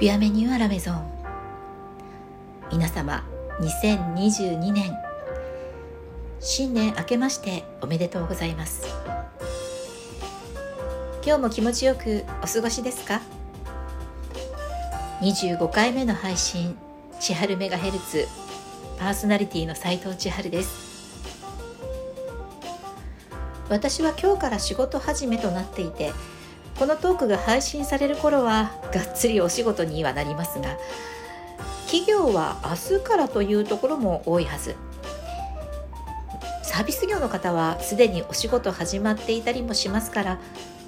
ビアメニューアラメゾン。皆様2022年新年明けましておめでとうございます。今日も気持ちよくお過ごしですか？25回目の配信千春メガヘルツパーソナリティの斉藤千春です。私は今日から仕事始めとなっていてこのトークが配信される頃はがっつりお仕事にはなりますが企業は明日からというところも多いはず。サービス業の方はすでにお仕事始まっていたりもしますから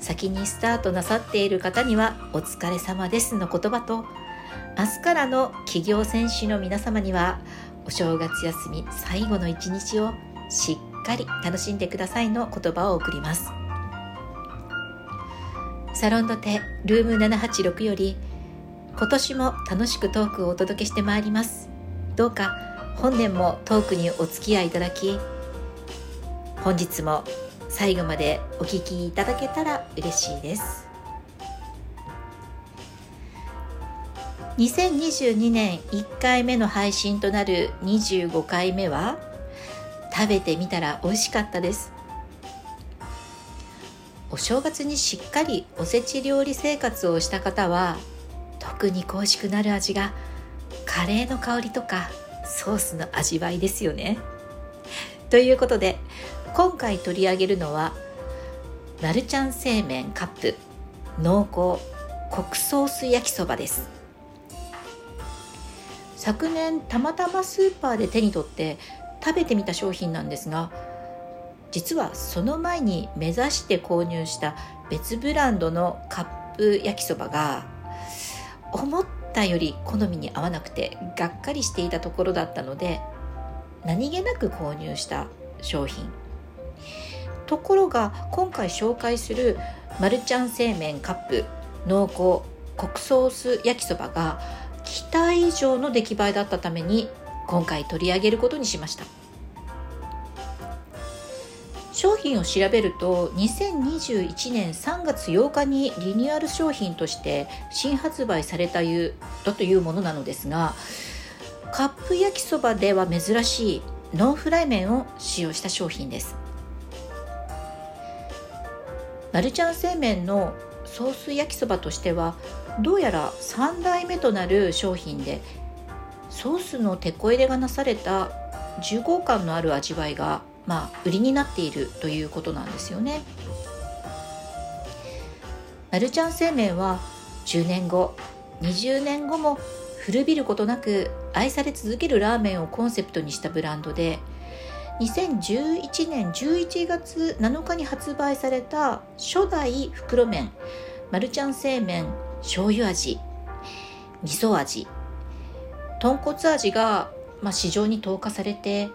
先にスタートなさっている方にはお疲れ様ですの言葉と明日からの企業選手の皆様にはお正月休み最後の一日をしっかり楽しんでくださいの言葉を送ります。サロンドテルーム786より今年も楽しくトークをお届けしてまいります。どうか本年もトークにお付き合いいただき本日も最後までお聞きいただけたら嬉しいです。2022年1回目の配信となる25回目は食べてみたら美味しかったです。お正月にしっかりおせち料理生活をした方は特に恋しくなる味がカレーの香りとかソースの味わいですよね。ということで今回取り上げるのはマルちゃん製麺カップ濃厚国ソース焼きそばです。昨年たまたまスーパーで手に取って食べてみた商品なんですが実はその前に目指して購入した別ブランドのカップ焼きそばが思ったより好みに合わなくてがっかりしていたところだったので何気なく購入した商品。ところが今回紹介するマルちゃん製麺カップ濃厚国ソース焼きそばが期待以上の出来栄えだったために今回取り上げることにしました。商品を調べると2021年3月8日にリニューアル商品として新発売されたいうだというものなのですがカップ焼きそばでは珍しいノンフライ麺を使用した商品です。マルちゃん製麺のソース焼きそばとしてはどうやら3代目となる商品でソースのテこ入れがなされた重厚感のある味わいが、まあ、売りになっているということなんですよね。マルちゃん製麺は10年後20年後も古びることなく愛され続けるラーメンをコンセプトにしたブランドで2011年11月7日に発売された初代袋麺マルちゃん製麺醤油味味噌味豚骨味が、まあ、市場に投下されて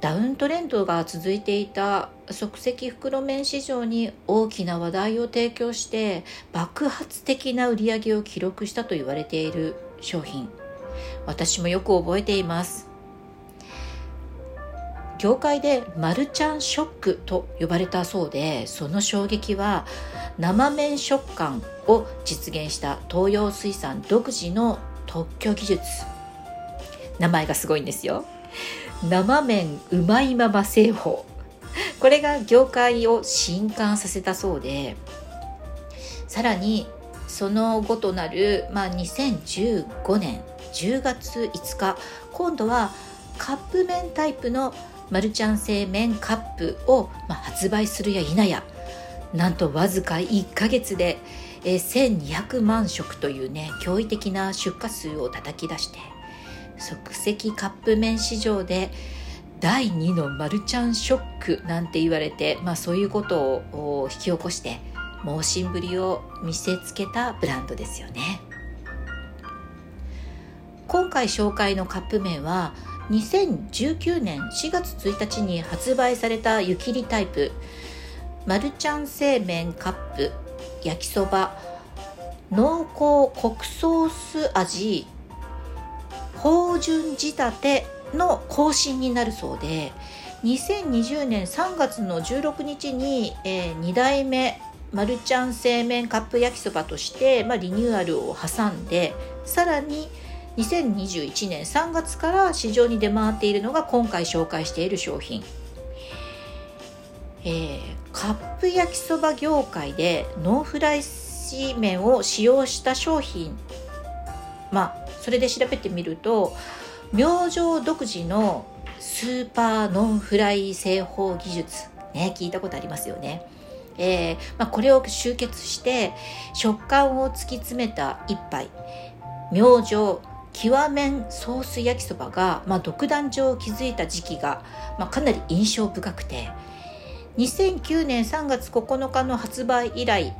ダウントレンドが続いていた即席袋麺市場に大きな話題を提供して爆発的な売り上げを記録したと言われている商品。私もよく覚えています。業界でマルちゃんショックと呼ばれたそうでその衝撃は生麺食感を実現した東洋水産独自の特許技術。名前がすごいんですよ。生麺うまいまま製法。これが業界を震撼させたそうでさらにその後となる、まあ、2015年10月5日今度はカップ麺タイプのマルちゃん製麺カップを、まあ、発売するや否やなんとわずか1ヶ月でえ1200万食というね驚異的な出荷数を叩き出して即席カップ麺市場で第2のマルちゃんショックなんて言われて、まあ、そういうことを引き起こして猛進ぶりを見せつけたブランドですよね。今回紹介のカップ麺は2019年4月1日に発売された湯切りタイプマルちゃん製麺カップ焼きそば濃厚国ソース味芳醇仕立ての更新になるそうで2020年3月の16日に、えー、2代目マルちゃん製麺カップ焼きそばとして、まあ、リニューアルを挟んでさらに2021年3月から市場に出回っているのが今回紹介している商品、えー、カップ焼きそば業界でノンフライ麺を使用した商品まあそれで調べてみると明星独自のスーパーノンフライ製法技術ね聞いたことありますよね。えーまあ、これを集結して食感を突き詰めた一杯明星極麺ソース焼きそばが、まあ、独壇場を築いた時期が、まあ、かなり印象深くて2009年3月9日の発売以来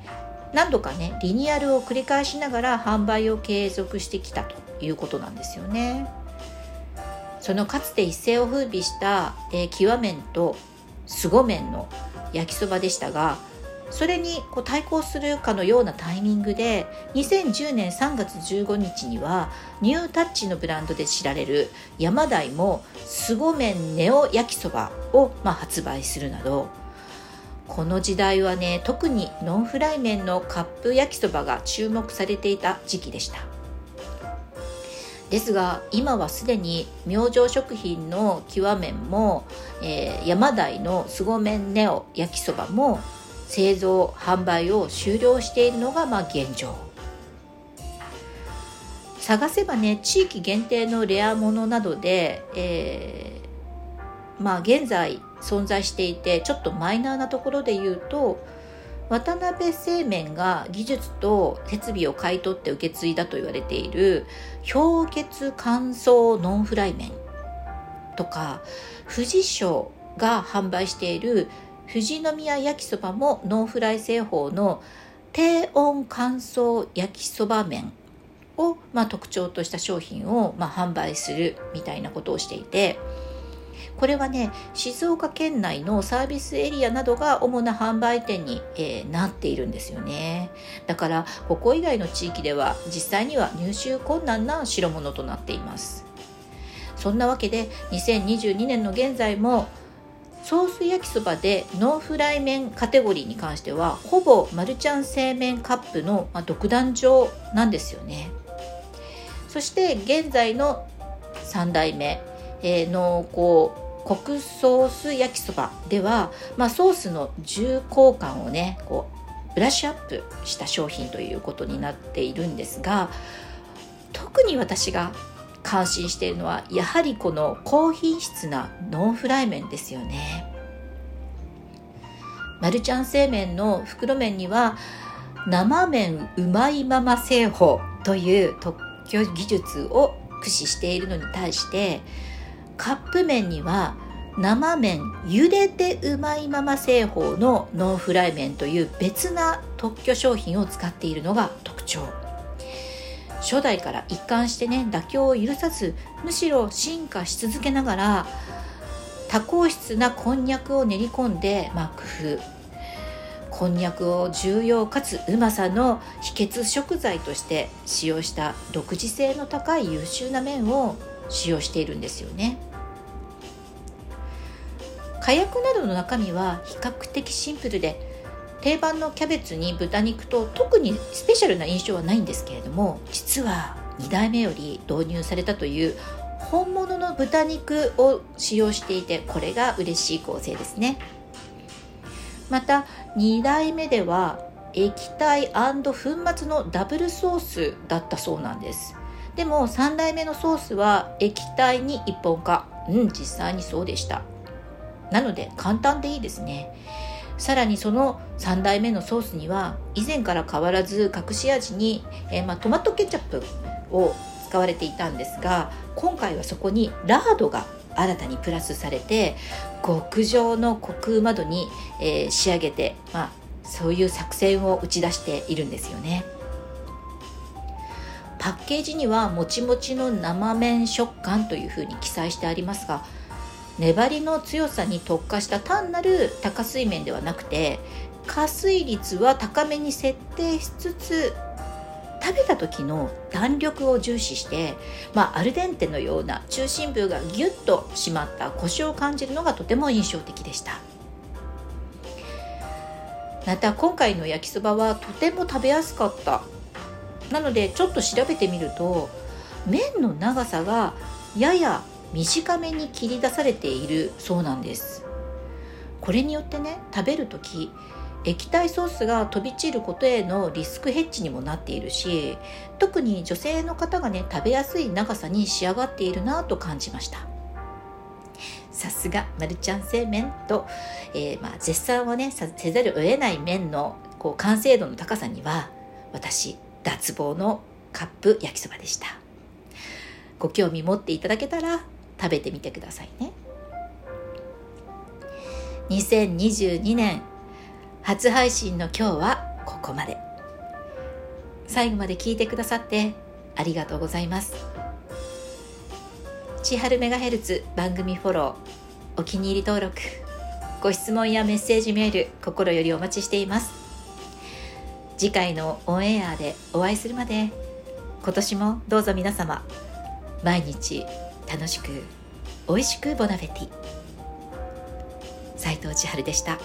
何度かねリニューアルを繰り返しながら販売を継続してきたということなんですよね。そのかつて一世を風靡した、えー、極麺と凄麺の焼きそばでしたがそれにこう対抗するかのようなタイミングで2010年3月15日にはニュータッチのブランドで知られる山台も凄麺ネオ焼きそばを、まあ、発売するなどこの時代はね特にノンフライ麺のカップ焼きそばが注目されていた時期でした。ですが今はすでに明星食品の極麺も、えー、山台の凄麺ネオ焼きそばも製造販売を終了しているのがまあ現状。探せばね地域限定のレアものなどで、えー、まあ現在存在していてちょっとマイナーなところで言うと渡辺製麺が技術と設備を買い取って受け継いだと言われている氷結乾燥ノンフライ麺とか富士商が販売している富士宮焼きそばもノンフライ製法の低温乾燥焼きそば麺を、まあ、特徴とした商品を、まあ、販売するみたいなことをしていてこれはね静岡県内のサービスエリアなどが主な販売店に、えー、なっているんですよね。だからここ以外の地域では実際には入手困難な代物となっています。そんなわけで2022年の現在もソース焼きそばでノンフライ麺カテゴリーに関してはほぼマルちゃん製麺カップの、まあ、独壇場なんですよね。そして現在の3代目、えー、濃厚コクソース焼きそばでは、まあ、ソースの重厚感をねこうブラッシュアップした商品ということになっているんですが特に私が感心しているのはやはりこの高品質なノンフライ麺ですよね。マルちゃん製麺の袋麺には生麺うまいまま製法という特許技術を駆使しているのに対してカップ麺には生麺茹でてうまいまま製法のノンフライ麺という別な特許商品を使っているのが特徴。初代から一貫してね妥協を許さずむしろ進化し続けながら多硬質なこんにゃくを練り込んで、まあ、工夫。こんにゃくを重要かつうまさの秘訣食材として使用した独自性の高い優秀な麺を使用しているんですよね。火薬などの中身は比較的シンプルで定番のキャベツに豚肉と特にスペシャルな印象はないんですけれども実は2代目より導入されたという本物の豚肉を使用していてこれが嬉しい構成ですね。また2代目では液体粉末のダブルソースだったそうなんです。でも3代目のソースは液体に一本化。うん実際にそうでした。なので簡単でいいですねさらにその3代目のソースには以前から変わらず隠し味に、えー、まあ、トマトケチャップを使われていたんですが今回はそこにラードが新たにプラスされて極上のコクうま度に、えー、仕上げて、まあ、そういう作戦を打ち出しているんですよね。パッケージにはもちもちの生麺食感というふうに記載してありますが粘りの強さに特化した単なる高水麺ではなくて加水率は高めに設定しつつ食べた時の弾力を重視して、まあ、アルデンテのような中心部がギュッと締まったコシを感じるのがとても印象的でした。また今回の焼きそばはとても食べやすかった。なのでちょっと調べてみると麺の長さがやや短めに切り出されているそうなんです。これによってね食べる時液体ソースが飛び散ることへのリスクヘッジにもなっているし特に女性の方がね食べやすい長さに仕上がっているなと感じました。さすがマルちゃん製麺と、えー、まあ、絶賛はねせざるを得ない麺のこう完成度の高さには私脱帽のカップ焼きそばでした。ご興味持っていただけたら食べてみてくださいね。2022年初配信の今日はここまで。最後まで聞いてくださってありがとうございます。千春メガヘルツ番組フォローお気に入り登録ご質問やメッセージメール心よりお待ちしています。次回のオンエアでお会いするまで今年もどうぞ皆様毎日楽しく美味しくボナフェティ斉藤千春でした。